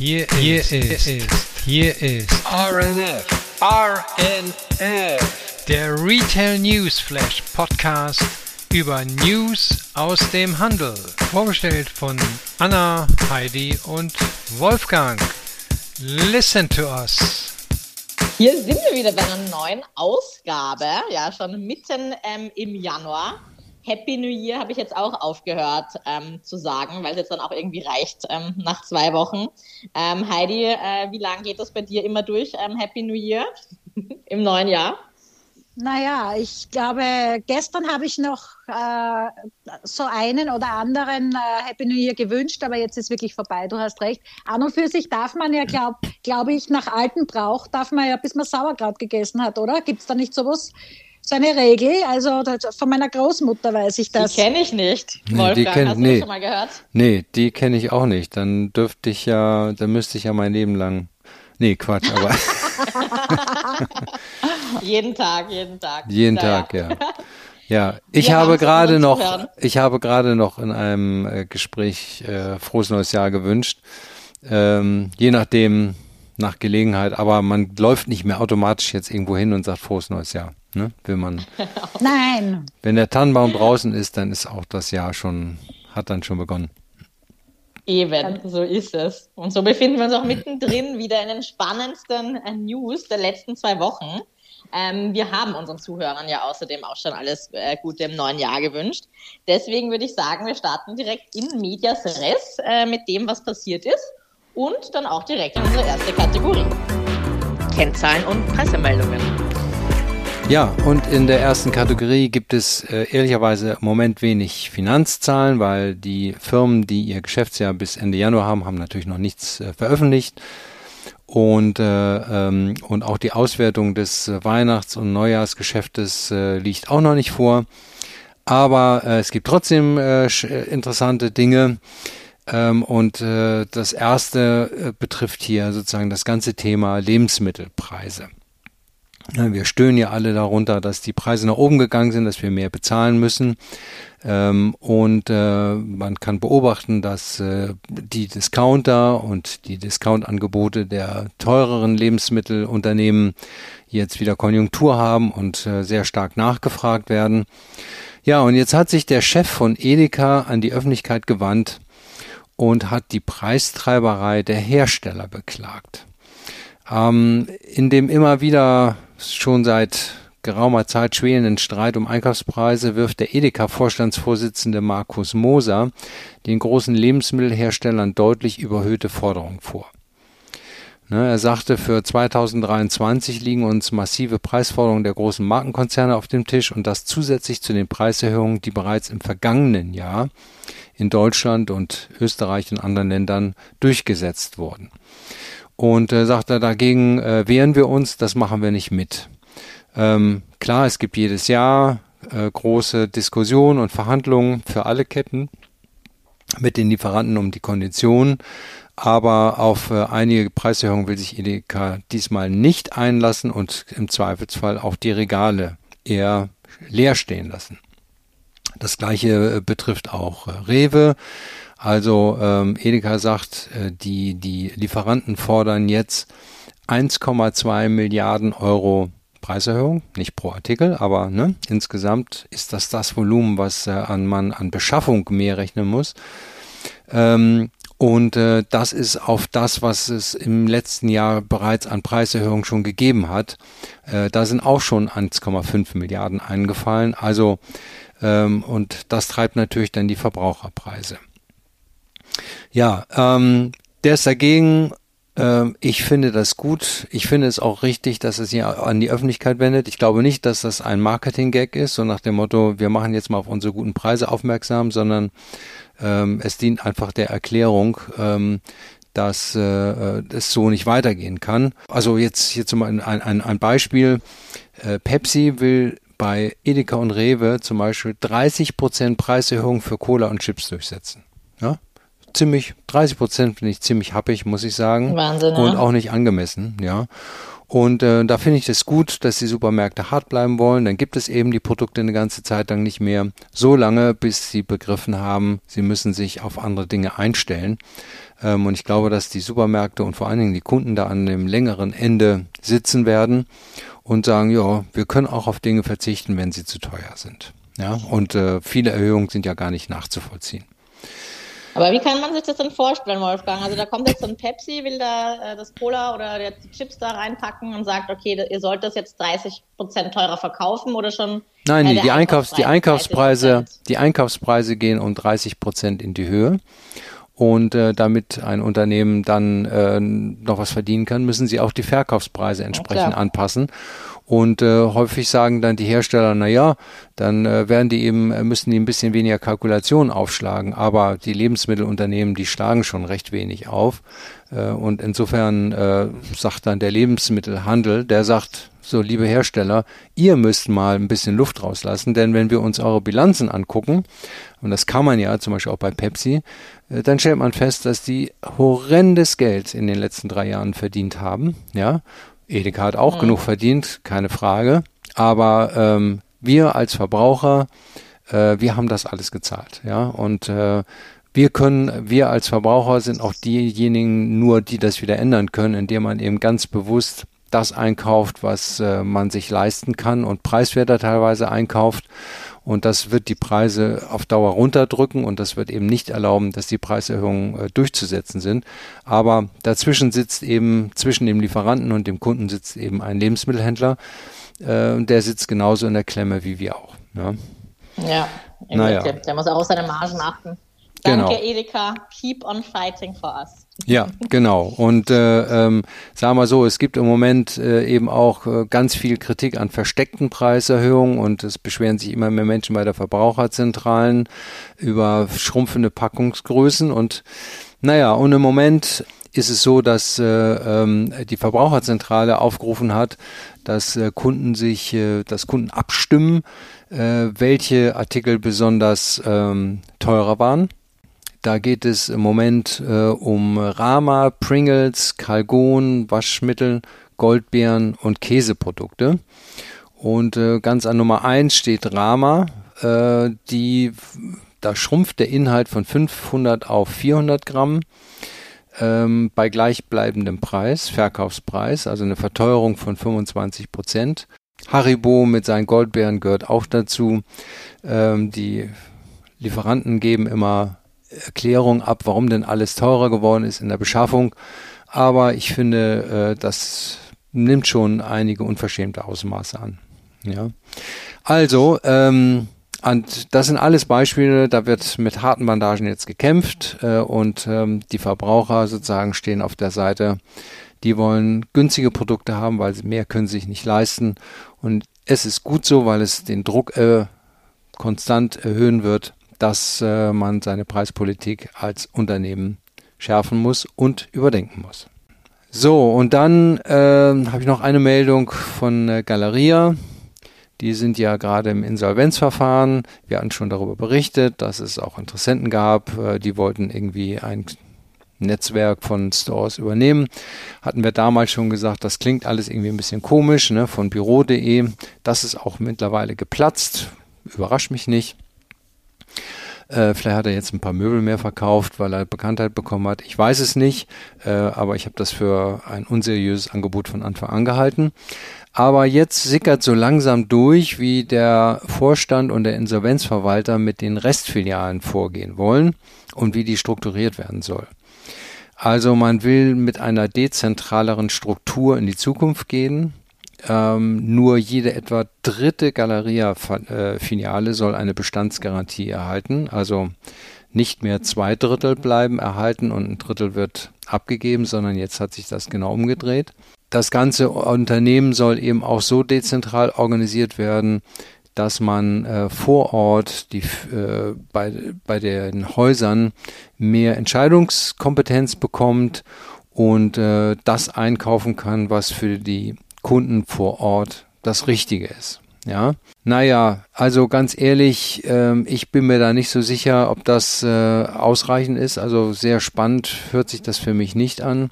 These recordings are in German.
Hier, hier ist, ist, hier ist RNF, RNF, der Retail News Flash Podcast über News aus dem Handel. Vorgestellt von Anna, Heidi und Wolfgang. Listen to us. Hier sind wir wieder bei einer neuen Ausgabe, ja, schon mitten ähm, im Januar. Happy New Year habe ich jetzt auch aufgehört ähm, zu sagen, weil es jetzt dann auch irgendwie reicht ähm, nach zwei Wochen. Ähm, Heidi, äh, wie lange geht das bei dir immer durch? Ähm, Happy New Year im neuen Jahr? Naja, ich glaube, gestern habe ich noch äh, so einen oder anderen äh, Happy New Year gewünscht, aber jetzt ist wirklich vorbei, du hast recht. An und für sich darf man ja, glaube glaub ich, nach altem Brauch, darf man ja, bis man Sauerkraut gegessen hat, oder? Gibt es da nicht sowas? So eine Regel, also von meiner Großmutter weiß ich das. Die kenne ich nicht. Nee, Wolfgang, die kenn, hast du nee. das schon mal gehört? Nee, die kenne ich auch nicht. Dann dürfte ich ja, dann müsste ich ja mein Leben lang. Nee, Quatsch, aber jeden Tag, jeden Tag. jeden Naja. Tag, ja. Ja, ich Wir habe gerade noch, zuhören. ich habe gerade noch in einem äh, Gespräch äh, frohes neues Jahr gewünscht. Ähm, je nachdem, nach Gelegenheit, aber man läuft nicht mehr automatisch jetzt irgendwo hin und sagt frohes neues Jahr. Ne? Will man, Nein, wenn der Tannenbaum draußen ist, dann ist auch das Jahr schon, hat dann schon begonnen. Eben, so ist es. Und so befinden wir uns auch mittendrin wieder in den spannendsten äh, News der letzten zwei Wochen. Ähm, wir haben unseren Zuhörern ja außerdem auch schon alles äh, Gute im neuen Jahr gewünscht. Deswegen würde ich sagen, wir starten direkt in Medias Res äh, mit dem, was passiert ist und dann auch direkt in unsere erste Kategorie. Kennzahlen und Pressemeldungen. Ja, und in der ersten Kategorie gibt es äh, ehrlicherweise im Moment wenig Finanzzahlen, weil die Firmen, die ihr Geschäftsjahr bis Ende Januar haben, haben natürlich noch nichts äh, veröffentlicht. Und, äh, ähm, und auch die Auswertung des äh, Weihnachts- und Neujahrsgeschäftes äh, liegt auch noch nicht vor. Aber äh, es gibt trotzdem äh, äh, interessante Dinge. Ähm, und äh, das erste äh, betrifft hier sozusagen das ganze Thema Lebensmittelpreise. Ja, Wir stöhnen ja alle darunter, dass die Preise nach oben gegangen sind, dass wir mehr bezahlen müssen. Ähm, und äh, man kann beobachten, dass äh, die Discounter und die Discountangebote der teureren Lebensmittelunternehmen jetzt wieder Konjunktur haben und äh, sehr stark nachgefragt werden. Ja, und jetzt hat sich der Chef von Edeka an die Öffentlichkeit gewandt und hat die Preistreiberei der Hersteller beklagt. Ähm, in dem immer wieder schon seit geraumer Zeit schwelenden Streit um Einkaufspreise wirft der Edeka-Vorstandsvorsitzende Markus Moser den großen Lebensmittelherstellern deutlich überhöhte Forderungen vor. Ne, er sagte, für 2023 liegen uns massive Preisforderungen der großen Markenkonzerne auf dem Tisch und das zusätzlich zu den Preiserhöhungen, die bereits im vergangenen Jahr in Deutschland und Österreich und anderen Ländern durchgesetzt wurden. Und äh, sagt er, dagegen äh, wehren wir uns, das machen wir nicht mit. Ähm, klar, es gibt jedes Jahr äh, große Diskussionen und Verhandlungen für alle Ketten mit den Lieferanten um die Konditionen, aber auf äh, einige Preiserhöhungen will sich Edeka diesmal nicht einlassen und im Zweifelsfall auch die Regale eher leer stehen lassen. Das gleiche äh, betrifft auch äh, Rewe. Also ähm, Edeka sagt, äh, die, die Lieferanten fordern jetzt 1,2 Milliarden Euro Preiserhöhung, nicht pro Artikel, aber ne, insgesamt ist das das Volumen, was äh, an man an Beschaffung mehr rechnen muss. Ähm, und äh, das ist auf das, was es im letzten Jahr bereits an Preiserhöhungen schon gegeben hat. Äh, da sind auch schon 1,5 Milliarden eingefallen. Also ähm, und das treibt natürlich dann die Verbraucherpreise. Ja, ähm, der ist dagegen. Ähm, ich finde das gut. Ich finde es auch richtig, dass es hier an die Öffentlichkeit wendet. Ich glaube nicht, dass das ein Marketing-Gag ist, so nach dem Motto, wir machen jetzt mal auf unsere guten Preise aufmerksam, sondern ähm, es dient einfach der Erklärung, ähm, dass äh, äh, es so nicht weitergehen kann. Also jetzt hier zum ein, ein, ein Beispiel. Äh, Pepsi will bei Edeka und Rewe zum Beispiel 30 Prozent Preiserhöhung für Cola und Chips durchsetzen. Ja? Ziemlich, 30 Prozent finde ich ziemlich happig, muss ich sagen. Wahnsinn. Und auch nicht angemessen, ja. Und äh, da finde ich es das gut, dass die Supermärkte hart bleiben wollen. Dann gibt es eben die Produkte eine ganze Zeit lang nicht mehr. So lange, bis sie begriffen haben, sie müssen sich auf andere Dinge einstellen. Ähm, und ich glaube, dass die Supermärkte und vor allen Dingen die Kunden da an dem längeren Ende sitzen werden und sagen, ja, wir können auch auf Dinge verzichten, wenn sie zu teuer sind. Ja, und äh, viele Erhöhungen sind ja gar nicht nachzuvollziehen. Aber wie kann man sich das denn vorstellen, Wolfgang? Also da kommt jetzt so ein Pepsi, will da äh, das Cola oder die Chips da reinpacken und sagt, okay, ihr sollt das jetzt 30 Prozent teurer verkaufen oder schon? Nein, äh, die, Einkaufs-, die Einkaufspreise, 30%? die Einkaufspreise gehen um 30 Prozent in die Höhe. Und äh, damit ein Unternehmen dann äh, noch was verdienen kann, müssen sie auch die Verkaufspreise entsprechend klar. anpassen. Und äh, häufig sagen dann die Hersteller, na ja, dann äh, werden die eben, äh, müssen die ein bisschen weniger Kalkulationen aufschlagen. Aber die Lebensmittelunternehmen, die schlagen schon recht wenig auf. Äh, und insofern äh, sagt dann der Lebensmittelhandel, der sagt, so liebe Hersteller, ihr müsst mal ein bisschen Luft rauslassen, denn wenn wir uns eure Bilanzen angucken, und das kann man ja zum Beispiel auch bei Pepsi, dann stellt man fest, dass die horrendes Geld in den letzten drei Jahren verdient haben. Ja, Edeka hat auch genug verdient, keine Frage. Aber ähm, wir als Verbraucher, äh, wir haben das alles gezahlt. Ja, und äh, wir können, wir als Verbraucher sind auch diejenigen nur, die das wieder ändern können, indem man eben ganz bewusst das einkauft, was äh, man sich leisten kann und preiswerter teilweise einkauft. Und das wird die Preise auf Dauer runterdrücken und das wird eben nicht erlauben, dass die Preiserhöhungen äh, durchzusetzen sind. Aber dazwischen sitzt eben, zwischen dem Lieferanten und dem Kunden sitzt eben ein Lebensmittelhändler. Äh, und der sitzt genauso in der Klemme wie wir auch. Ja. Ja, Naja. der, der muss auch auf seine Margen achten. Genau. Danke, Edeka. Keep on fighting for us. Ja, genau. Und äh, ähm, sagen wir so, es gibt im Moment äh, eben auch äh, ganz viel Kritik an versteckten Preiserhöhungen und es beschweren sich immer mehr Menschen bei der Verbraucherzentralen über schrumpfende Packungsgrößen und naja, und im Moment ist es so, dass äh, ähm, die Verbraucherzentrale aufgerufen hat, dass äh, Kunden sich, äh, dass Kunden abstimmen, äh, welche Artikel besonders ähm, teurer waren. Da geht es im Moment äh, um Rama, Pringles, Calgon, Waschmittel, Goldbeeren und Käseprodukte. Und äh, ganz an Nummer eins steht Rama, äh, die, da schrumpft der Inhalt von 500 auf 400 Gramm ähm, bei gleichbleibendem Preis, Verkaufspreis, also eine Verteuerung von 25 Prozent. Haribo mit seinen Goldbeeren gehört auch dazu. Ähm, die Lieferanten geben immer Erklärung ab, warum denn alles teurer geworden ist in der Beschaffung. Aber ich finde, äh, das nimmt schon einige unverschämte Ausmaße an. Ja. Also, ähm, und das sind alles Beispiele, da wird mit harten Bandagen jetzt gekämpft äh, und ähm, die Verbraucher sozusagen stehen auf der Seite, die wollen günstige Produkte haben, weil sie mehr können sich nicht leisten. Und es ist gut so, weil es den Druck äh, konstant erhöhen wird, dass äh, man seine Preispolitik als Unternehmen schärfen muss und überdenken muss. So, und dann äh, habe ich noch eine Meldung von äh, Galeria. Die sind ja gerade im Insolvenzverfahren. Wir hatten schon darüber berichtet, dass es auch Interessenten gab, äh, die wollten irgendwie ein Netzwerk von Stores übernehmen. Hatten wir damals schon gesagt, das klingt alles irgendwie ein bisschen komisch, ne, von büro.de. Das ist auch mittlerweile geplatzt. Überrascht mich nicht. Äh, vielleicht hat er jetzt ein paar Möbel mehr verkauft, weil er Bekanntheit bekommen hat. Ich weiß es nicht, äh, aber ich habe das für ein unseriöses Angebot von Anfang an gehalten. Aber jetzt sickert so langsam durch, wie der Vorstand und der Insolvenzverwalter mit den Restfilialen vorgehen wollen und wie die strukturiert werden soll. Also man will mit einer dezentraleren Struktur in die Zukunft gehen. Ähm, nur jede etwa dritte Galeria-Filiale soll eine Bestandsgarantie erhalten. Also nicht mehr zwei Drittel bleiben erhalten und ein Drittel wird abgegeben, sondern jetzt hat sich das genau umgedreht. Das ganze Unternehmen soll eben auch so dezentral organisiert werden, dass man äh, vor Ort die, äh, bei, bei den Häusern mehr Entscheidungskompetenz bekommt und äh, das einkaufen kann, was für die Kunden vor Ort das Richtige ist. Ja, naja, also ganz ehrlich, äh, ich bin mir da nicht so sicher, ob das äh, ausreichend ist. Also sehr spannend hört sich das für mich nicht an.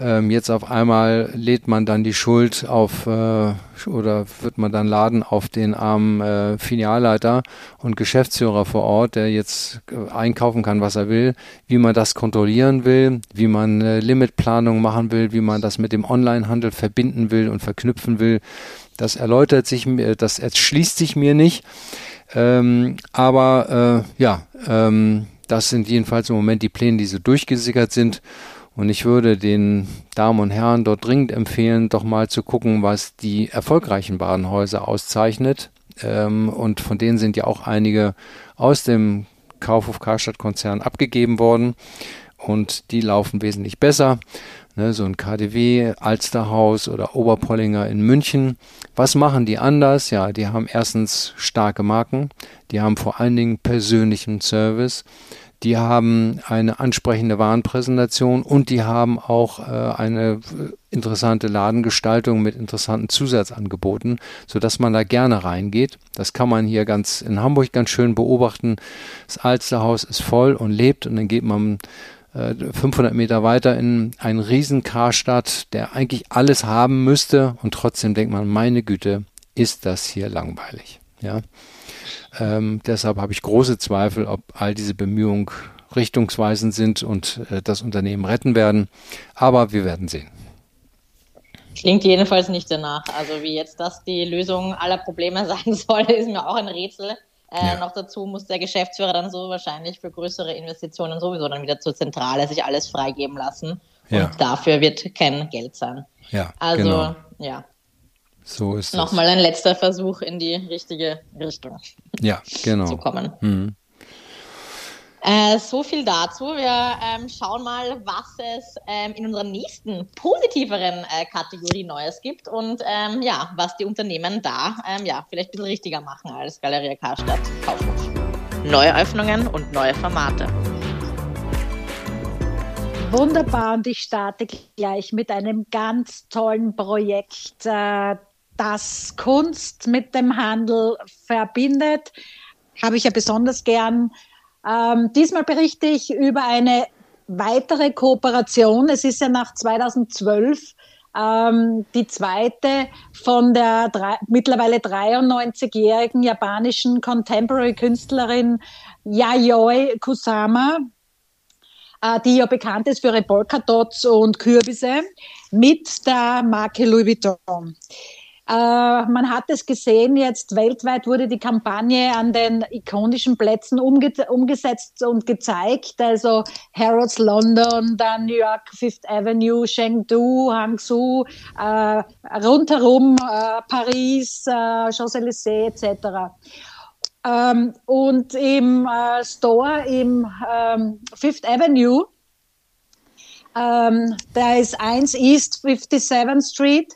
Ähm, jetzt auf einmal lädt man dann die Schuld auf äh, oder wird man dann laden auf den armen äh, Filialleiter und Geschäftsführer vor Ort, der jetzt äh, einkaufen kann, was er will, wie man das kontrollieren will, wie man äh, Limitplanung machen will, wie man das mit dem Onlinehandel verbinden will und verknüpfen will. Das erläutert sich mir, das erschließt sich mir nicht. Ähm, aber äh, ja, ähm, das sind jedenfalls im Moment die Pläne, die so durchgesickert sind. Und ich würde den Damen und Herren dort dringend empfehlen, doch mal zu gucken, was die erfolgreichen Badenhäuser auszeichnet. Ähm, und von denen sind ja auch einige aus dem Kaufhof Karstadt Konzern abgegeben worden. Und die laufen wesentlich besser. Ne, so ein KDW, Alsterhaus oder Oberpollinger in München. Was machen die anders? Ja, die haben erstens starke Marken. Die haben vor allen Dingen persönlichen Service die haben eine ansprechende Warenpräsentation und die haben auch äh, eine interessante Ladengestaltung mit interessanten Zusatzangeboten, sodass man da gerne reingeht. Das kann man hier ganz in Hamburg ganz schön beobachten. Das Alsterhaus ist voll und lebt und dann geht man 500 äh, Meter weiter in einen riesen Karstadt, der eigentlich alles haben müsste und trotzdem denkt man, meine Güte, ist das hier langweilig. Ja. Ähm, deshalb habe ich große Zweifel, ob all diese Bemühungen richtungsweisend sind und äh, das Unternehmen retten werden. Aber wir werden sehen. Klingt jedenfalls nicht danach. Also wie jetzt das die Lösung aller Probleme sein soll, ist mir auch ein Rätsel. Äh, ja. Noch dazu muss der Geschäftsführer dann so wahrscheinlich für größere Investitionen sowieso dann wieder zur Zentrale sich alles freigeben lassen. Und ja. dafür wird kein Geld sein. Ja, also genau. ja, so ist Nochmal ein letzter Versuch in die richtige Richtung ja, genau. zu kommen. Mhm. Äh, so viel dazu. Wir ähm, schauen mal, was es ähm, in unserer nächsten positiveren äh, Kategorie Neues gibt und ähm, ja, was die Unternehmen da ähm, ja, vielleicht ein bisschen richtiger machen als Galeria Karstadt Kaufhof. Neue Öffnungen und neue Formate. Wunderbar und ich starte gleich mit einem ganz tollen Projekt. Äh, das Kunst mit dem Handel verbindet, habe ich ja besonders gern. Ähm, diesmal berichte ich über eine weitere Kooperation. Es ist ja nach 2012 ähm, die zweite von der drei, mittlerweile 93-jährigen japanischen Contemporary-Künstlerin Yayoi Kusama, äh, die ja bekannt ist für ihre Polkadots und Kürbisse, mit der Marke Louis Vuitton. Äh, man hat es gesehen, jetzt weltweit wurde die Kampagne an den ikonischen Plätzen umge umgesetzt und gezeigt. Also Harrods London, dann New York Fifth Avenue, Chengdu, Hangzhou, äh, rundherum äh, Paris, äh, Champs-Élysées etc. Ähm, und im äh, Store im ähm, Fifth Avenue, ähm, da ist 1 East 57th Street,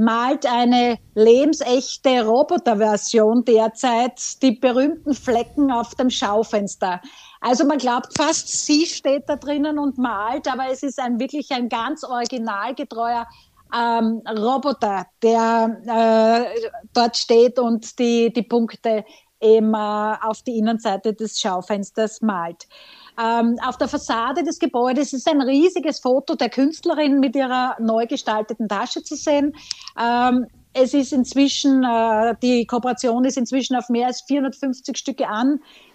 malt eine lebensechte Roboterversion derzeit die berühmten Flecken auf dem Schaufenster. Also man glaubt fast, sie steht da drinnen und malt, aber es ist ein wirklich ein ganz originalgetreuer ähm, Roboter, der äh, dort steht und die, die Punkte eben äh, auf die Innenseite des Schaufensters malt. Ähm, auf der Fassade des Gebäudes ist ein riesiges Foto der Künstlerin mit ihrer neu gestalteten Tasche zu sehen. Ähm, es ist inzwischen, äh, die Kooperation ist inzwischen auf mehr als 450 Stücke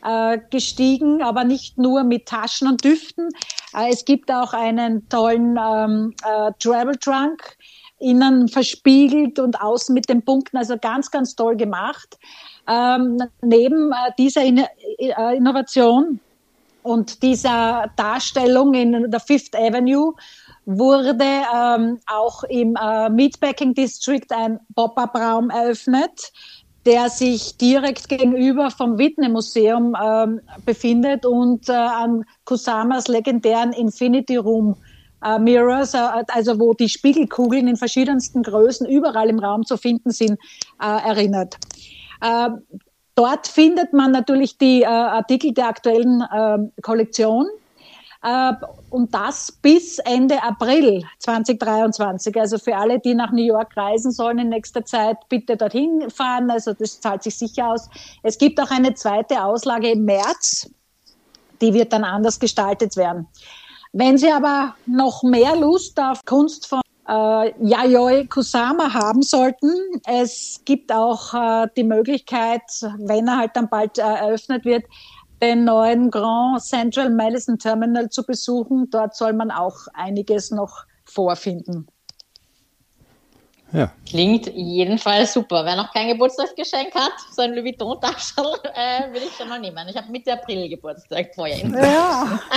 angestiegen, äh, aber nicht nur mit Taschen und Düften. Äh, es gibt auch einen tollen ähm, äh, Travel Trunk, innen verspiegelt und außen mit den Punkten, also ganz, ganz toll gemacht. Ähm, neben äh, dieser In äh, Innovation und dieser Darstellung in der Fifth Avenue wurde ähm, auch im äh, Meatpacking District ein Pop-up-Raum eröffnet, der sich direkt gegenüber vom Whitney Museum ähm, befindet und äh, an Kusamas legendären Infinity Room äh, Mirrors, äh, also wo die Spiegelkugeln in verschiedensten Größen überall im Raum zu finden sind, äh, erinnert. Dort findet man natürlich die äh, Artikel der aktuellen äh, Kollektion. Und das bis Ende April 2023. Also für alle, die nach New York reisen sollen in nächster Zeit, bitte dorthin fahren. Also das zahlt sich sicher aus. Es gibt auch eine zweite Auslage im März. Die wird dann anders gestaltet werden. Wenn Sie aber noch mehr Lust auf Kunst von äh, Yayoi Kusama haben sollten. Es gibt auch äh, die Möglichkeit, wenn er halt dann bald äh, eröffnet wird, den neuen Grand Central Medicine Terminal zu besuchen. Dort soll man auch einiges noch vorfinden. Ja. Klingt jedenfalls super. Wer noch kein Geburtstagsgeschenk hat, so ein Louis Vuitton-Taschel, äh, will ich schon mal nehmen. Ich habe Mitte April Geburtstag vorher. Ja.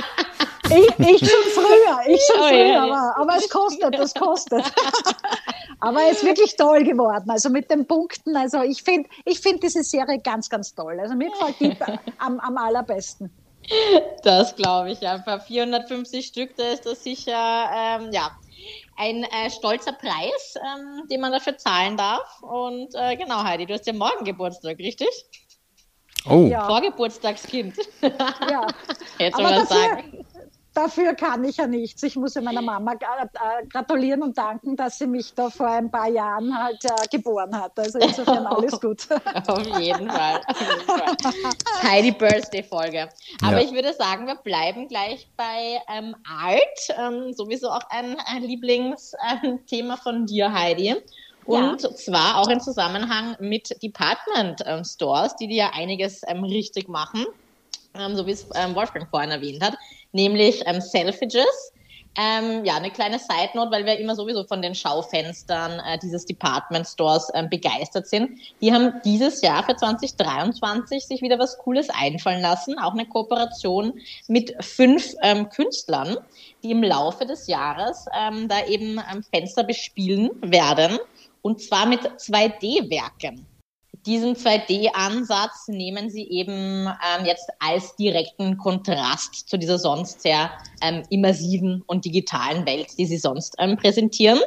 Ich, ich schon früher, ich schon oh, früher, ja, aber, aber es kostet, es kostet. aber es ist wirklich toll geworden. Also mit den Punkten, also ich finde ich find diese Serie ganz, ganz toll. Also mir gefällt die am, am allerbesten. Das glaube ich einfach. 450 Stück, da ist das sicher, ähm, ja, ein äh, stolzer Preis, ähm, den man dafür zahlen darf. Und äh, genau, Heidi, du hast ja morgen Geburtstag, richtig? Oh. Ja. Vorgeburtstagskind. Ja. Jetzt soll man sagen dafür kann ich ja nichts. Ich muss ja meiner Mama äh, gratulieren und danken, dass sie mich da vor ein paar Jahren halt äh, geboren hat. Also insofern alles gut. Auf jeden Fall. Heidi Birthday-Folge. Aber ja. ich würde sagen, wir bleiben gleich bei ähm, Art. Ähm, sowieso auch ein, ein Lieblingsthema ähm, von dir, Heidi. Und ja. zwar auch im Zusammenhang mit Department ähm, Stores, die dir ja einiges ähm, richtig machen, ähm, so wie es ähm, Wolfgang vorhin erwähnt hat nämlich ähm, Selfridges. Ähm, ja, eine kleine Side Note, weil wir immer sowieso von den Schaufenstern äh, dieses Department Stores ähm, begeistert sind. Die haben dieses Jahr für 2023 sich wieder was Cooles einfallen lassen. Auch eine Kooperation mit fünf ähm, Künstlern, die im Laufe des Jahres ähm, da eben ähm, Fenster bespielen werden. Und zwar mit 2D-Werken diesen 2D-Ansatz nehmen sie eben ähm, jetzt als direkten Kontrast zu dieser sonst sehr ähm, immersiven und digitalen Welt, die sie sonst ähm, präsentieren.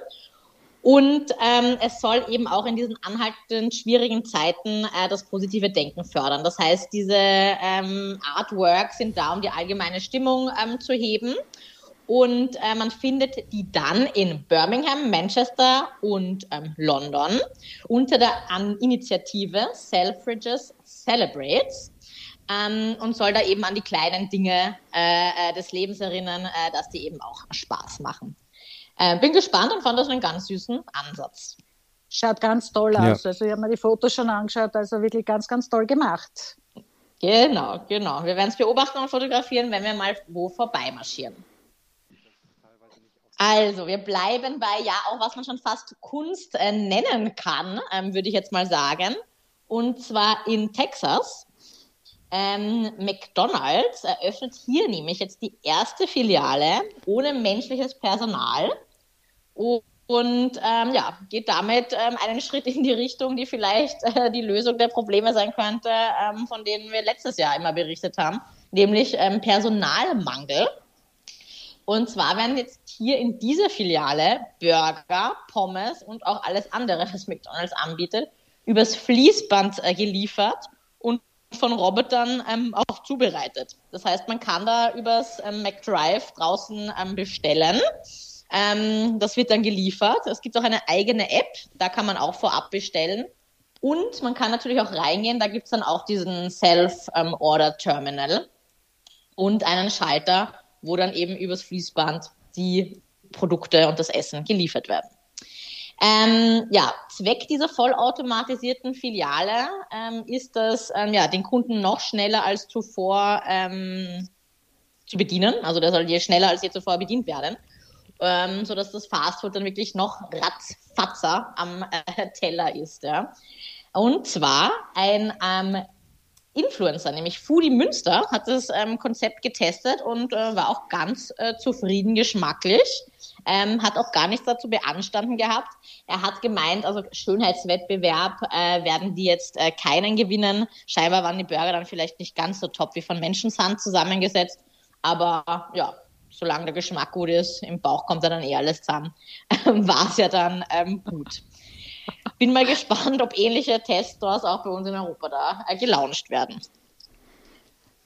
Und ähm, es soll eben auch in diesen anhaltenden schwierigen Zeiten äh, das positive Denken fördern. Das heißt, diese ähm, Artworks sind da, um die allgemeine Stimmung ähm, zu heben und äh, man findet die dann in Birmingham, Manchester und ähm, London unter der An Initiative Selfridges Celebrates ähm, und soll da eben an die kleinen Dinge äh, äh, des Lebens erinnern, äh, dass die eben auch Spaß machen. Äh, bin gespannt und fand das einen ganz süßen Ansatz. Schaut ganz toll aus. Ja. Also ich habe mir die Fotos schon angeschaut, also wirklich ganz, ganz toll gemacht. Genau, genau. Wir werden es beobachten und fotografieren, wenn wir mal wo vorbeimarschieren. Also, wir bleiben bei, ja, auch was man schon fast Kunst äh, nennen kann, ähm, würde ich jetzt mal sagen. Und zwar in Texas. Ähm, McDonald's eröffnet hier nämlich jetzt die erste Filiale ohne menschliches Personal. Und ähm, ja, geht damit ähm, einen Schritt in die Richtung, die vielleicht äh, die Lösung der Probleme sein könnte, ähm, von denen wir letztes Jahr immer berichtet haben, nämlich ähm, Personalmangel. Und zwar werden jetzt hier in dieser Filiale Burger, Pommes und auch alles andere, was McDonald's anbietet, übers Fließband äh, geliefert und von Robotern ähm, auch zubereitet. Das heißt, man kann da übers ähm, McDrive draußen ähm, bestellen. Ähm, das wird dann geliefert. Es gibt auch eine eigene App, da kann man auch vorab bestellen. Und man kann natürlich auch reingehen, da gibt es dann auch diesen Self-Order-Terminal und einen Schalter, wo dann eben übers Fließband die Produkte und das Essen geliefert werden. Ähm, ja, Zweck dieser vollautomatisierten Filiale ähm, ist es, ähm, ja, den Kunden noch schneller als zuvor ähm, zu bedienen. Also der soll je schneller als je zuvor bedient werden, ähm, sodass das Fastfood dann wirklich noch ratzfatzer am äh, Teller ist. Ja. Und zwar ein ähm, Influencer, nämlich Foodie Münster, hat das ähm, Konzept getestet und äh, war auch ganz äh, zufrieden geschmacklich. Ähm, hat auch gar nichts dazu beanstanden gehabt. Er hat gemeint, also Schönheitswettbewerb äh, werden die jetzt äh, keinen gewinnen. Scheinbar waren die Burger dann vielleicht nicht ganz so top wie von Menschenshand zusammengesetzt. Aber ja, solange der Geschmack gut ist, im Bauch kommt er dann eh alles zusammen, war es ja dann ähm, gut bin mal gespannt, ob ähnliche Teststores auch bei uns in Europa da äh, gelauncht werden.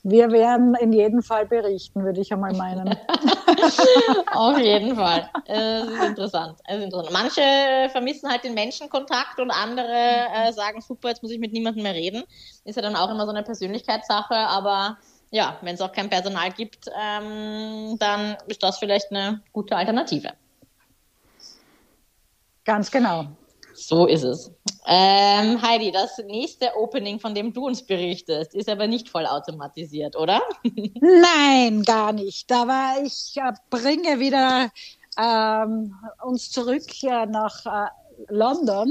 wir werden in jedem Fall berichten, würde ich einmal meinen. Auf jeden Fall. Es ist interessant. Es ist interessant. Manche vermissen halt den Menschenkontakt und andere äh, sagen, super, jetzt muss ich mit niemandem mehr reden. Ist ja dann auch immer so eine Persönlichkeitssache, aber ja, wenn es auch kein Personal gibt, ähm, dann ist das vielleicht eine gute Alternative. Ganz genau. So ist es. Ähm, Heidi, das nächste Opening, von dem du uns berichtest, ist aber nicht vollautomatisiert, oder? Nein, gar nicht. War ich, äh, bringe wieder ähm, uns zurück nach äh, London.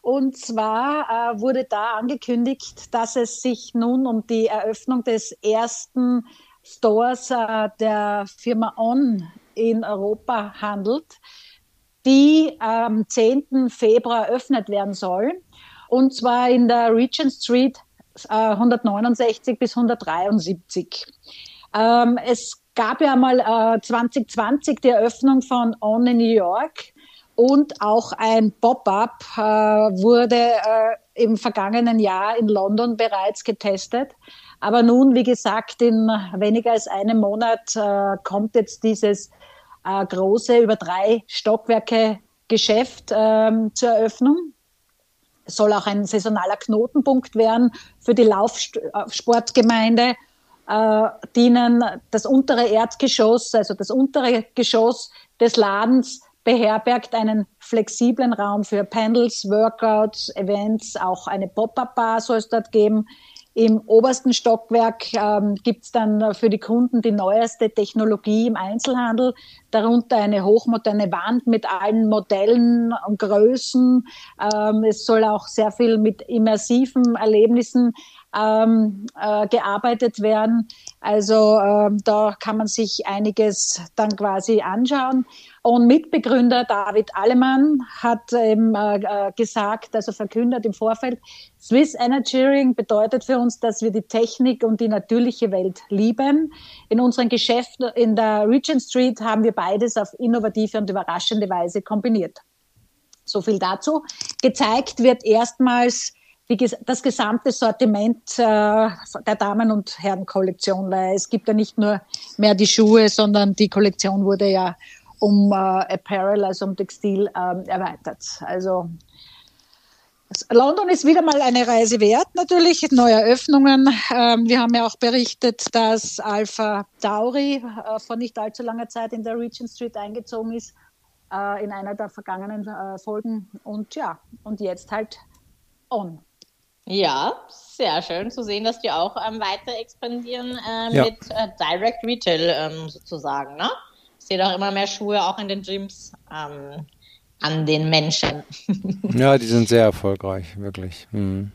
Und zwar äh, wurde da angekündigt, dass es sich nun um die Eröffnung des ersten Stores äh, der Firma On in Europa handelt die am 10. Februar eröffnet werden soll. Und zwar in der Regent Street äh, 169 bis 173. Ähm, es gab ja mal äh, 2020 die Eröffnung von On in New York und auch ein Pop-up äh, wurde äh, im vergangenen Jahr in London bereits getestet. Aber nun, wie gesagt, in weniger als einem Monat äh, kommt jetzt dieses äh, große, über drei Stockwerke Geschäft ähm, zur Eröffnung. Es soll auch ein saisonaler Knotenpunkt werden für die Laufsportgemeinde. Äh, dienen das untere Erdgeschoss, also das untere Geschoss des Ladens beherbergt einen flexiblen Raum für Panels, Workouts, Events, auch eine Pop-up-Bar soll es dort geben. Im obersten Stockwerk ähm, gibt es dann für die Kunden die neueste Technologie im Einzelhandel, darunter eine hochmoderne Wand mit allen Modellen und Größen. Ähm, es soll auch sehr viel mit immersiven Erlebnissen ähm, äh, gearbeitet werden. Also ähm, da kann man sich einiges dann quasi anschauen. Und Mitbegründer David Allemann hat eben äh, äh, gesagt, also verkündet im Vorfeld, Swiss Engineering bedeutet für uns, dass wir die Technik und die natürliche Welt lieben. In unseren Geschäften in der Regent Street haben wir beides auf innovative und überraschende Weise kombiniert. So viel dazu. Gezeigt wird erstmals die, das gesamte Sortiment äh, der Damen- und Herrenkollektion, weil es gibt ja nicht nur mehr die Schuhe, sondern die Kollektion wurde ja um äh, Apparel, also um Textil ähm, erweitert. Also London ist wieder mal eine Reise wert, natürlich, neue Eröffnungen. Ähm, wir haben ja auch berichtet, dass Alpha Tauri äh, vor nicht allzu langer Zeit in der Regent Street eingezogen ist, äh, in einer der vergangenen äh, Folgen. Und ja, und jetzt halt on. Ja, sehr schön zu sehen, dass die auch ähm, weiter expandieren äh, ja. mit äh, Direct Retail ähm, sozusagen. Ne? Ich sehe doch immer mehr Schuhe auch in den Gyms ähm, an den Menschen. ja, die sind sehr erfolgreich, wirklich. Hm.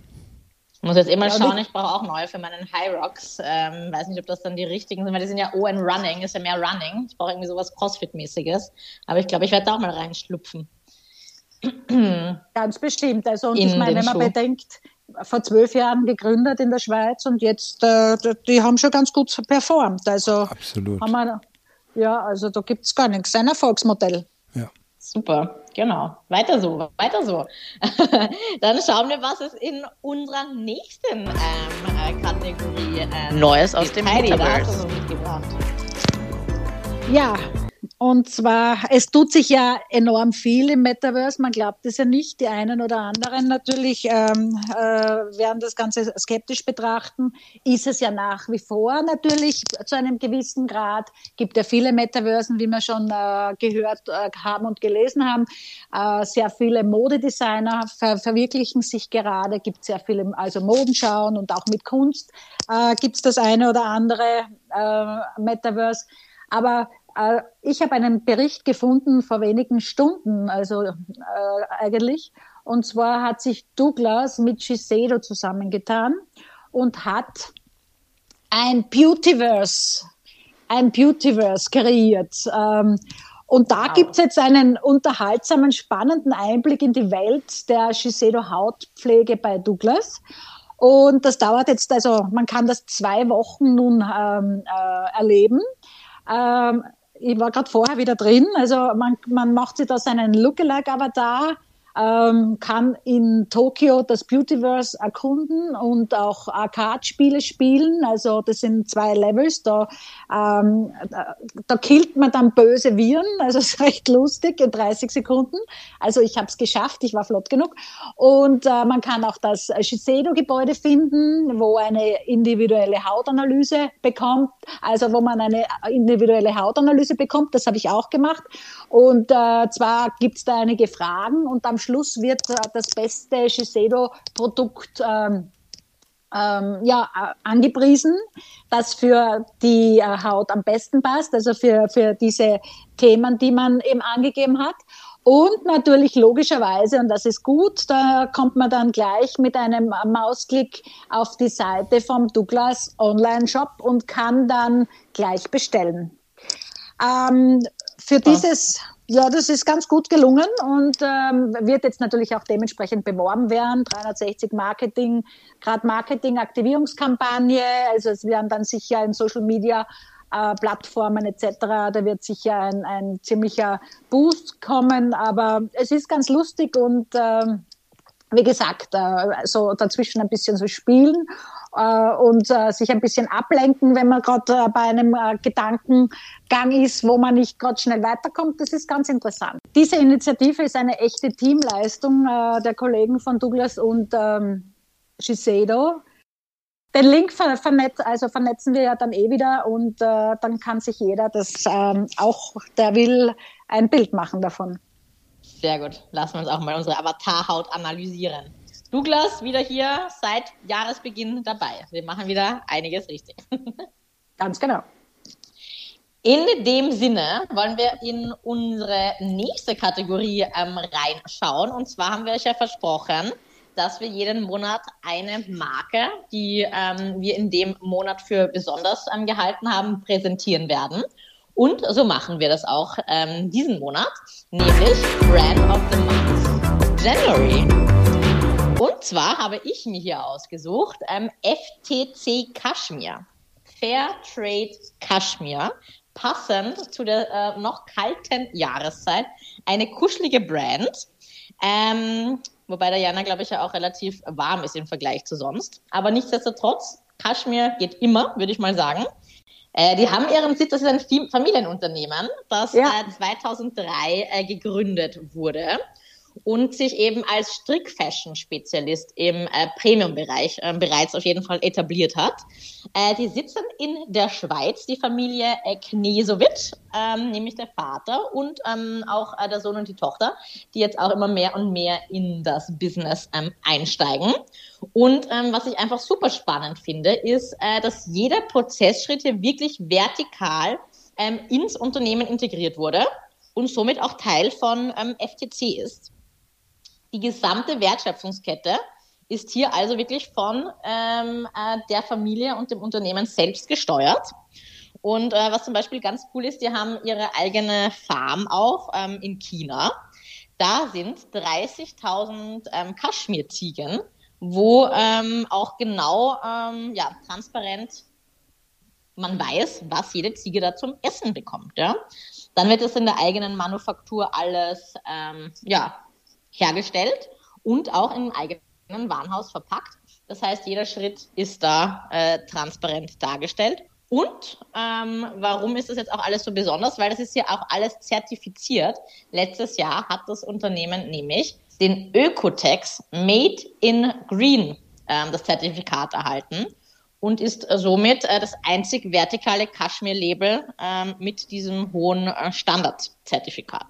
Ich muss jetzt immer schauen, ich brauche auch neue für meinen High Rocks. Ähm, weiß nicht, ob das dann die richtigen sind, weil die sind ja ON Running, ist ja mehr Running. Ich brauche irgendwie sowas Crossfit-mäßiges. Aber ich glaube, ich werde da auch mal reinschlupfen. Ganz bestimmt. Also, und in ich meine, wenn man Schuh. bedenkt, vor zwölf Jahren gegründet in der Schweiz und jetzt, äh, die haben schon ganz gut performt. Also Absolut. Haben wir, ja, also da gibt es gar nichts. Ein Erfolgsmodell. Ja. Super, genau. Weiter so, weiter so. Dann schauen wir, was es in unserer nächsten ähm, äh, Kategorie äh, Neues aus dem Metaverse. Ja, und zwar, es tut sich ja enorm viel im Metaverse. Man glaubt es ja nicht. Die einen oder anderen natürlich ähm, äh, werden das Ganze skeptisch betrachten. Ist es ja nach wie vor natürlich zu einem gewissen Grad. Gibt ja viele Metaversen, wie wir schon äh, gehört äh, haben und gelesen haben. Äh, sehr viele Modedesigner ver verwirklichen sich gerade. Gibt sehr viele, also Modenschauen und auch mit Kunst äh, gibt es das eine oder andere äh, Metaverse. Aber ich habe einen Bericht gefunden vor wenigen Stunden, also äh, eigentlich. Und zwar hat sich Douglas mit Shiseido zusammengetan und hat ein Beautyverse, ein Beautyverse kreiert. Ähm, und da wow. gibt es jetzt einen unterhaltsamen, spannenden Einblick in die Welt der Shiseido Hautpflege bei Douglas. Und das dauert jetzt, also man kann das zwei Wochen nun ähm, äh, erleben. Ähm, ich war gerade vorher wieder drin. Also man, man macht sich da seinen Lookalike-Avatar ähm, kann in Tokio das Beautyverse erkunden und auch Arcade-Spiele spielen. Also das sind zwei Levels. Da, ähm, da, da killt man dann böse Viren. Also es ist recht lustig in 30 Sekunden. Also ich habe es geschafft, ich war flott genug. Und äh, man kann auch das Shiseido-Gebäude finden, wo eine individuelle Hautanalyse bekommt. Also wo man eine individuelle Hautanalyse bekommt. Das habe ich auch gemacht. Und äh, zwar gibt es da einige Fragen und am Schluss wird äh, das beste Shiseido-Produkt ähm, ähm, ja, angepriesen, das für die äh, Haut am besten passt, also für, für diese Themen, die man eben angegeben hat. Und natürlich logischerweise, und das ist gut, da kommt man dann gleich mit einem Mausklick auf die Seite vom Douglas Online-Shop und kann dann gleich bestellen. Ähm, für dieses, ja, das ist ganz gut gelungen und ähm, wird jetzt natürlich auch dementsprechend beworben werden. 360 Marketing, gerade Marketing-Aktivierungskampagne. Also es werden dann sicher in Social Media äh, Plattformen etc. Da wird sicher ein, ein ziemlicher Boost kommen, aber es ist ganz lustig und äh, wie gesagt, äh, so dazwischen ein bisschen so spielen äh, und äh, sich ein bisschen ablenken, wenn man gerade bei einem Gedankengang ist, wo man nicht gerade schnell weiterkommt. Das ist ganz interessant. Diese Initiative ist eine echte Teamleistung der Kollegen von Douglas und ähm, Shiseido. Den Link vernetz, also vernetzen wir ja dann eh wieder und dann kann sich jeder das ähm, auch, der will, ein Bild machen davon. Sehr gut. Lassen wir uns auch mal unsere Avatarhaut analysieren. Douglas wieder hier seit Jahresbeginn dabei. Wir machen wieder einiges richtig. Ganz genau. In dem Sinne wollen wir in unsere nächste Kategorie ähm, reinschauen. Und zwar haben wir euch ja versprochen, dass wir jeden Monat eine Marke, die ähm, wir in dem Monat für besonders ähm, gehalten haben, präsentieren werden. Und so machen wir das auch ähm, diesen Monat, nämlich Brand of the Month January. Und zwar habe ich mir hier ausgesucht ähm, FTC Kashmir. Fair Trade Kashmir. Passend zu der äh, noch kalten Jahreszeit. Eine kuschelige Brand. Ähm, wobei der Jana, glaube ich, ja auch relativ warm ist im Vergleich zu sonst. Aber nichtsdestotrotz, Kashmir geht immer, würde ich mal sagen. Äh, die haben ihren Sitz, das ist ein Familienunternehmen, das ja. äh, 2003 äh, gegründet wurde und sich eben als Strick-Fashion-Spezialist im äh, Premium-Bereich äh, bereits auf jeden Fall etabliert hat. Äh, die sitzen in der Schweiz, die Familie äh, Knesovic, ähm, nämlich der Vater und ähm, auch äh, der Sohn und die Tochter, die jetzt auch immer mehr und mehr in das Business ähm, einsteigen. Und ähm, was ich einfach super spannend finde, ist, äh, dass jeder Prozessschritt hier wirklich vertikal ähm, ins Unternehmen integriert wurde und somit auch Teil von ähm, FTC ist. Die gesamte Wertschöpfungskette ist hier also wirklich von ähm, äh, der Familie und dem Unternehmen selbst gesteuert. Und äh, was zum Beispiel ganz cool ist, die haben ihre eigene Farm auch ähm, in China. Da sind 30.000 ähm, Kaschmir-Ziegen, wo ähm, auch genau ähm, ja, transparent man weiß, was jede Ziege da zum Essen bekommt. Ja? Dann wird es in der eigenen Manufaktur alles ähm, ja, hergestellt und auch im eigenen Warenhaus verpackt. Das heißt, jeder Schritt ist da äh, transparent dargestellt. Und ähm, warum ist das jetzt auch alles so besonders? Weil das ist ja auch alles zertifiziert. Letztes Jahr hat das Unternehmen nämlich den Ökotex Made in Green ähm, das Zertifikat erhalten und ist somit äh, das einzig vertikale Kaschmir-Label ähm, mit diesem hohen äh, Standardzertifikat.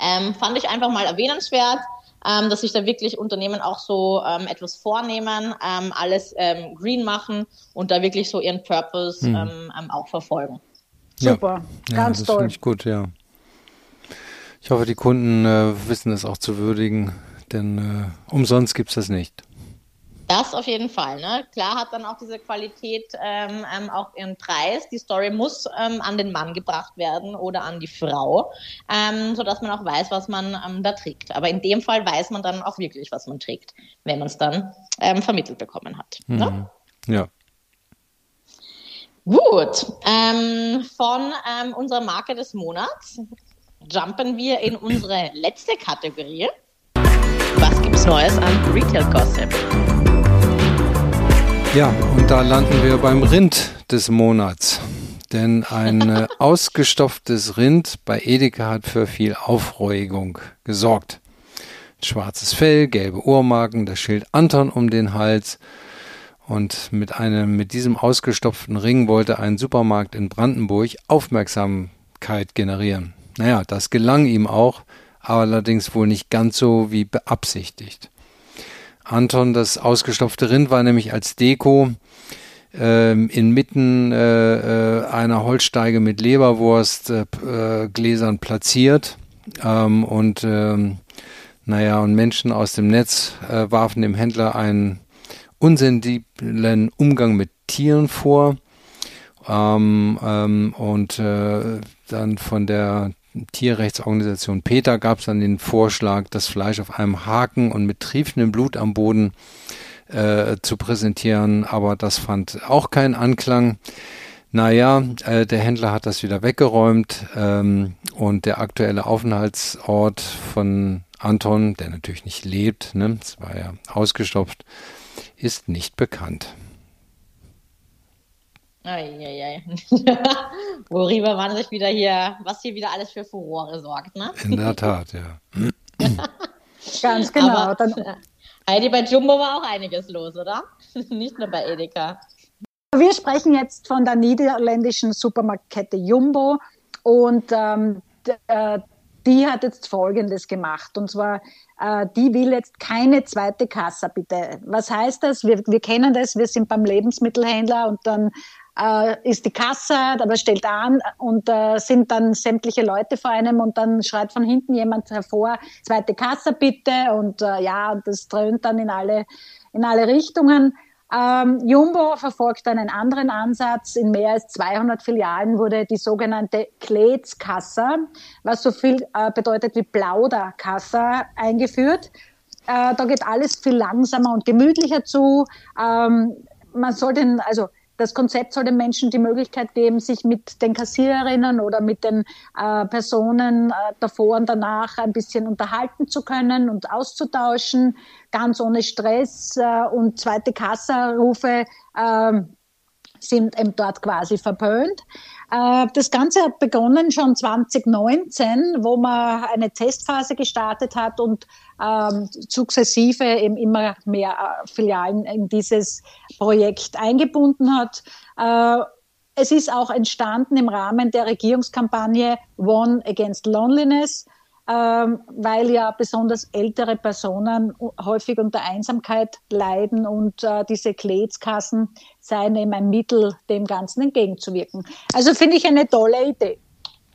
Ähm, fand ich einfach mal erwähnenswert, ähm, dass sich da wirklich Unternehmen auch so ähm, etwas vornehmen, ähm, alles ähm, green machen und da wirklich so ihren Purpose hm. Ähm, ähm, auch verfolgen. Super, ja. ganz ja, das toll. Ich gut, ja. Ich hoffe, die Kunden äh, wissen es auch zu würdigen, denn äh, umsonst gibt es das nicht. Das auf jeden Fall. Ne? Klar hat dann auch diese Qualität ähm, ähm, auch ihren Preis. Die Story muss ähm, an den Mann gebracht werden oder an die Frau, ähm, sodass man auch weiß, was man ähm, da trägt. Aber in dem Fall weiß man dann auch wirklich, was man trägt, wenn man es dann ähm, vermittelt bekommen hat. Ne? Mhm. Ne? Ja. Gut, ähm, von unserer Marke des Monats jumpen wir in unsere letzte Kategorie. Was gibt's Neues an Retail Gossip? Ja, und da landen wir beim Rind des Monats. Denn ein äh, ausgestopftes Rind bei Edeka hat für viel Aufregung gesorgt. Schwarzes Fell, gelbe Ohrmarken, das Schild Anton um den Hals. Und mit einem, mit diesem ausgestopften Ring wollte ein Supermarkt in Brandenburg Aufmerksamkeit generieren. Naja, das gelang ihm auch, aber allerdings wohl nicht ganz so wie beabsichtigt. Anton, das ausgestopfte Rind, war nämlich als Deko ähm, inmitten äh, äh, einer Holzsteige mit Leberwurst äh, äh, platziert ähm, und ähm, naja und Menschen aus dem Netz äh, warfen dem Händler einen unsensiblen Umgang mit Tieren vor ähm, ähm, und äh, dann von der Tierrechtsorganisation Peter gab es dann den Vorschlag, das Fleisch auf einem Haken und mit triefendem Blut am Boden äh, zu präsentieren, aber das fand auch keinen Anklang. Naja, äh, der Händler hat das wieder weggeräumt ähm, und der aktuelle Aufenthaltsort von Anton, der natürlich nicht lebt, ne, das war ja ausgestopft, ist nicht bekannt. Eieiei. Worüber man sich wieder hier, was hier wieder alles für Furore sorgt, ne? In der Tat, ja. Ganz genau. Aber, Dann, Heidi, bei Jumbo war auch einiges los, oder? Nicht nur bei Edeka. Wir sprechen jetzt von der niederländischen Supermarktkette Jumbo und ähm, äh, die hat jetzt Folgendes gemacht. Und zwar, äh, die will jetzt keine zweite Kasse, bitte. Was heißt das? Wir, wir kennen das, wir sind beim Lebensmittelhändler und dann äh, ist die Kasse, aber stellt an und äh, sind dann sämtliche Leute vor einem und dann schreit von hinten jemand hervor, zweite Kasse bitte und äh, ja, das dröhnt dann in alle, in alle Richtungen. Ähm, Jumbo verfolgt einen anderen Ansatz. In mehr als 200 Filialen wurde die sogenannte Kletskasse, was so viel äh, bedeutet wie Plauderkasse, eingeführt. Äh, da geht alles viel langsamer und gemütlicher zu. Ähm, man soll den, also das Konzept soll den Menschen die Möglichkeit geben, sich mit den Kassiererinnen oder mit den äh, Personen äh, davor und danach ein bisschen unterhalten zu können und auszutauschen, ganz ohne Stress. Äh, und zweite Kassarufe äh, sind eben dort quasi verpönt. Äh, das Ganze hat begonnen schon 2019, wo man eine Testphase gestartet hat und ähm, sukzessive eben immer mehr äh, Filialen in dieses Projekt eingebunden hat. Äh, es ist auch entstanden im Rahmen der Regierungskampagne One Against Loneliness, ähm, weil ja besonders ältere Personen häufig unter Einsamkeit leiden und äh, diese Kletskassen seien eben ein Mittel, dem Ganzen entgegenzuwirken. Also finde ich eine tolle Idee.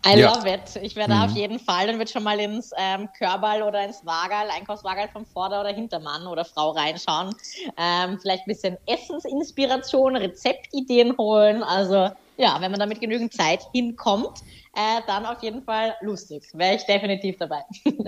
I ja. love it. Ich werde mhm. auf jeden Fall, dann wird schon mal ins ähm, Körbal oder ins Wagal, Einkaufswagal vom Vorder- oder Hintermann oder Frau reinschauen. Ähm, vielleicht ein bisschen Essensinspiration, Rezeptideen holen. Also ja, wenn man da mit genügend Zeit hinkommt, äh, dann auf jeden Fall lustig. Wäre ich definitiv dabei.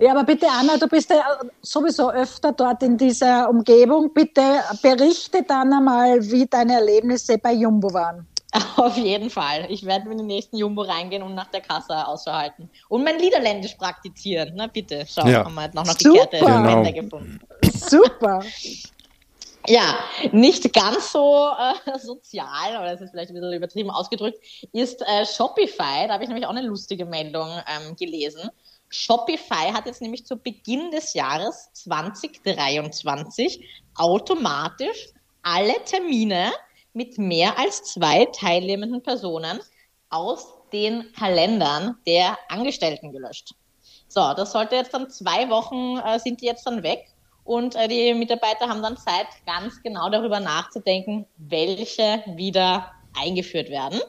Ja, aber bitte, Anna, du bist ja sowieso öfter dort in dieser Umgebung. Bitte berichte dann einmal, wie deine Erlebnisse bei Jumbo waren. Auf jeden Fall. Ich werde mit dem nächsten Jumbo reingehen und nach der Kasse Ausschau halten. Und mein Niederländisch praktizieren. Na bitte, schau, ja. haben wir jetzt noch, noch die Kette genau. gefunden. Super. Ja, nicht ganz so äh, sozial, aber das ist vielleicht ein bisschen übertrieben ausgedrückt, ist äh, Shopify. Da habe ich nämlich auch eine lustige Meldung ähm, gelesen. Shopify hat jetzt nämlich zu Beginn des Jahres 2023 automatisch alle Termine mit mehr als zwei teilnehmenden Personen aus den Kalendern der Angestellten gelöscht. So, das sollte jetzt dann zwei Wochen, äh, sind die jetzt dann weg und äh, die Mitarbeiter haben dann Zeit, ganz genau darüber nachzudenken, welche wieder eingeführt werden.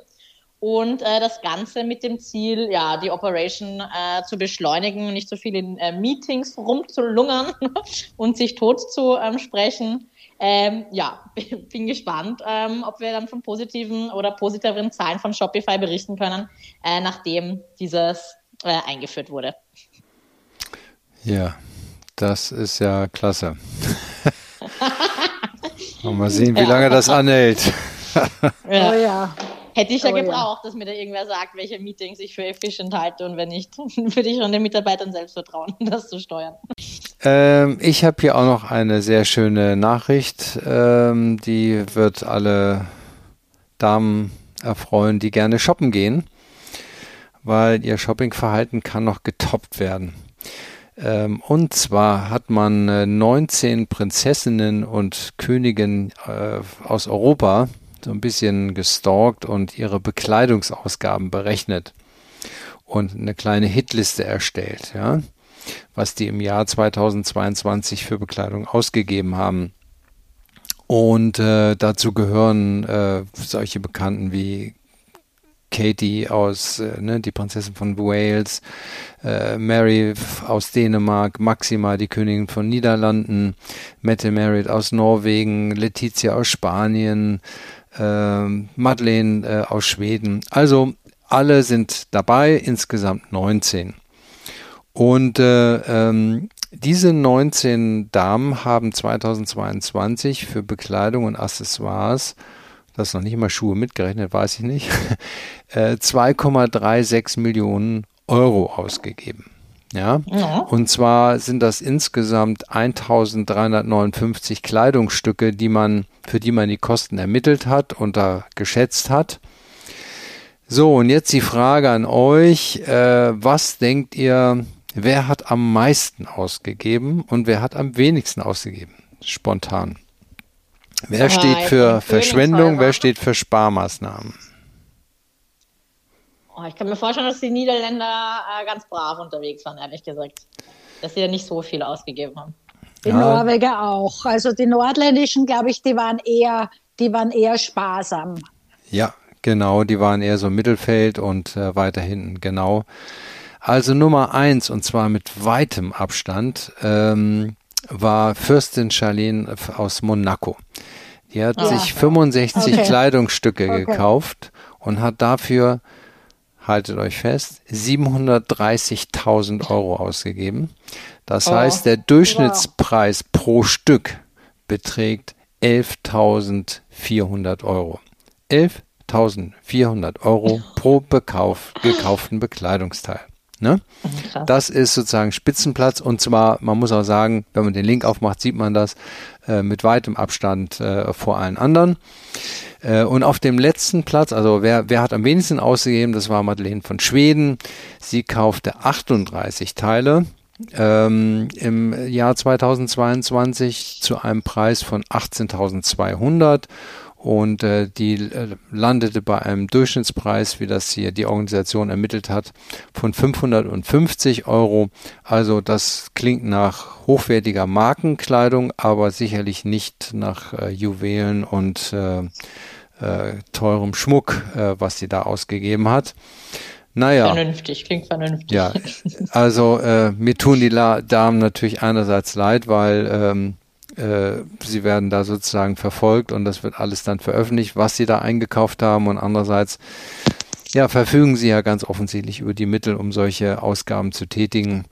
Und äh, das Ganze mit dem Ziel, ja, die Operation äh, zu beschleunigen, nicht so viel in äh, Meetings rumzulungern und sich tot zu ähm, sprechen. Ähm, ja, bin gespannt, ähm, ob wir dann von positiven oder positiveren Zahlen von Shopify berichten können, äh, nachdem dieses äh, eingeführt wurde. Ja, das ist ja klasse. mal sehen, wie ja. lange das anhält. ja. Oh ja. Hätte ich ja oh, gebraucht, ja. dass mir da irgendwer sagt, welche Meetings ich für efficient halte und wenn nicht, würde ich schon den Mitarbeitern selbst vertrauen, das zu steuern. Ähm, ich habe hier auch noch eine sehr schöne Nachricht. Ähm, die wird alle Damen erfreuen, die gerne shoppen gehen, weil ihr Shoppingverhalten kann noch getoppt werden. Ähm, und zwar hat man äh, 19 Prinzessinnen und Königinnen äh, aus Europa so ein bisschen gestalkt und ihre Bekleidungsausgaben berechnet und eine kleine Hitliste erstellt, ja, was die im Jahr 2022 für Bekleidung ausgegeben haben. Und äh, dazu gehören äh, solche Bekannten wie Katie aus, äh, ne, die Prinzessin von Wales, äh, Mary aus Dänemark, Maxima, die Königin von Niederlanden, Mette Merritt aus Norwegen, Letizia aus Spanien, Madeleine äh, aus Schweden. Also alle sind dabei, insgesamt 19. Und äh, ähm, diese 19 Damen haben 2022 für Bekleidung und Accessoires, das ist noch nicht mal Schuhe mitgerechnet, weiß ich nicht, 2,36 äh, Millionen Euro ausgegeben. Ja? ja? Und zwar sind das insgesamt 1359 Kleidungsstücke, die man, für die man die Kosten ermittelt hat und da geschätzt hat. So, und jetzt die Frage an euch. Äh, was denkt ihr, wer hat am meisten ausgegeben und wer hat am wenigsten ausgegeben? Spontan. Wer ah, steht für Verschwendung, wer steht für Sparmaßnahmen? Oh, ich kann mir vorstellen, dass die Niederländer äh, ganz brav unterwegs waren, ehrlich gesagt. Dass sie ja nicht so viel ausgegeben haben. Die ja. Norweger auch. Also die nordländischen, glaube ich, die waren eher, die waren eher sparsam. Ja, genau, die waren eher so Mittelfeld und äh, weiter hinten, genau. Also Nummer eins, und zwar mit weitem Abstand, ähm, war Fürstin Charlene aus Monaco. Die hat ja. sich 65 okay. Kleidungsstücke okay. gekauft und hat dafür haltet euch fest, 730.000 Euro ausgegeben. Das oh, heißt, der Durchschnittspreis wow. pro Stück beträgt 11.400 Euro. 11.400 Euro pro bekauf, gekauften Bekleidungsteil. Ne? Das ist sozusagen Spitzenplatz und zwar, man muss auch sagen, wenn man den Link aufmacht, sieht man das äh, mit weitem Abstand äh, vor allen anderen. Äh, und auf dem letzten Platz, also wer, wer hat am wenigsten ausgegeben, das war Madeleine von Schweden. Sie kaufte 38 Teile ähm, im Jahr 2022 zu einem Preis von 18.200 und äh, die äh, landete bei einem Durchschnittspreis, wie das hier die Organisation ermittelt hat, von 550 Euro. Also das klingt nach hochwertiger Markenkleidung, aber sicherlich nicht nach äh, Juwelen und äh, äh, teurem Schmuck, äh, was sie da ausgegeben hat. Naja. Vernünftig, klingt vernünftig. Ja, also äh, mir tun die La Damen natürlich einerseits leid, weil ähm, äh, sie werden da sozusagen verfolgt und das wird alles dann veröffentlicht, was sie da eingekauft haben und andererseits ja, verfügen sie ja ganz offensichtlich über die Mittel, um solche Ausgaben zu tätigen.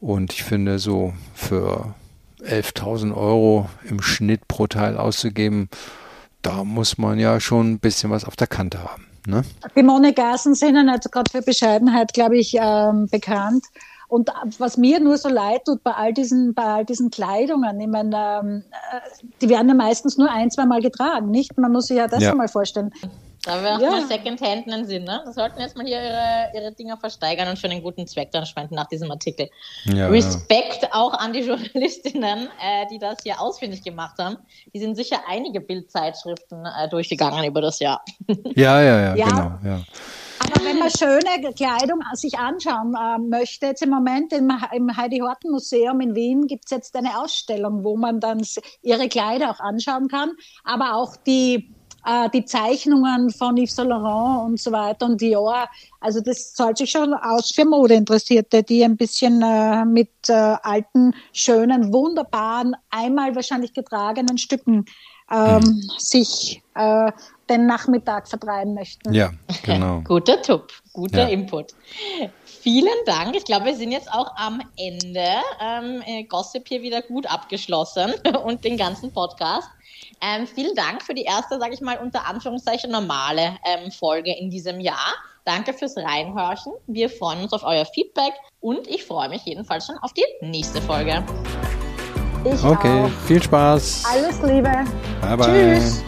Und ich finde, so für 11.000 Euro im Schnitt pro Teil auszugeben, da muss man ja schon ein bisschen was auf der Kante haben. Ne? Die Monegassen sind ja nicht gerade für Bescheidenheit, glaube ich, ähm, bekannt. Und was mir nur so leid tut bei all diesen, bei all diesen Kleidungen, ich meine, ähm, äh, die werden ja meistens nur ein, zwei Mal getragen, nicht? Man muss sich ja das ja. mal vorstellen. Da wäre auch ja. mal Secondhand einen Sinn, ne? Da sollten jetzt mal hier ihre, ihre Dinger versteigern und für einen guten Zweck dann spenden nach diesem Artikel. Ja, Respekt ja. auch an die Journalistinnen, äh, die das hier ausfindig gemacht haben. Die sind sicher einige Bildzeitschriften äh, durchgegangen über das Jahr. Ja, ja, ja, genau. Ja. Aber wenn man schöne Kleidung sich anschauen äh, möchte, jetzt im Moment im, im Heidi-Horten-Museum in Wien gibt es jetzt eine Ausstellung, wo man dann ihre Kleider auch anschauen kann, aber auch die äh, die Zeichnungen von Yves Saint Laurent und so weiter und Dior. Also das zahlt sich schon aus für Modeinteressierte, die ein bisschen äh, mit äh, alten, schönen, wunderbaren, einmal wahrscheinlich getragenen Stücken ähm, mhm. sich äh, den Nachmittag vertreiben möchten. Ja, genau. Guter Tipp, guter ja. Input. vielen Dank. Ich glaube, wir sind jetzt auch am Ende. Ähm, äh, Gossip hier wieder gut abgeschlossen und den ganzen Podcast. Ähm, vielen Dank für die erste, sage ich mal, unter Anführungszeichen normale ähm, Folge in diesem Jahr. Danke fürs Reinhorchen. Wir freuen uns auf euer Feedback und ich freue mich jedenfalls schon auf die nächste Folge. Ich okay, auch. viel Spaß. Alles Liebe. Bye bye. Tschüss.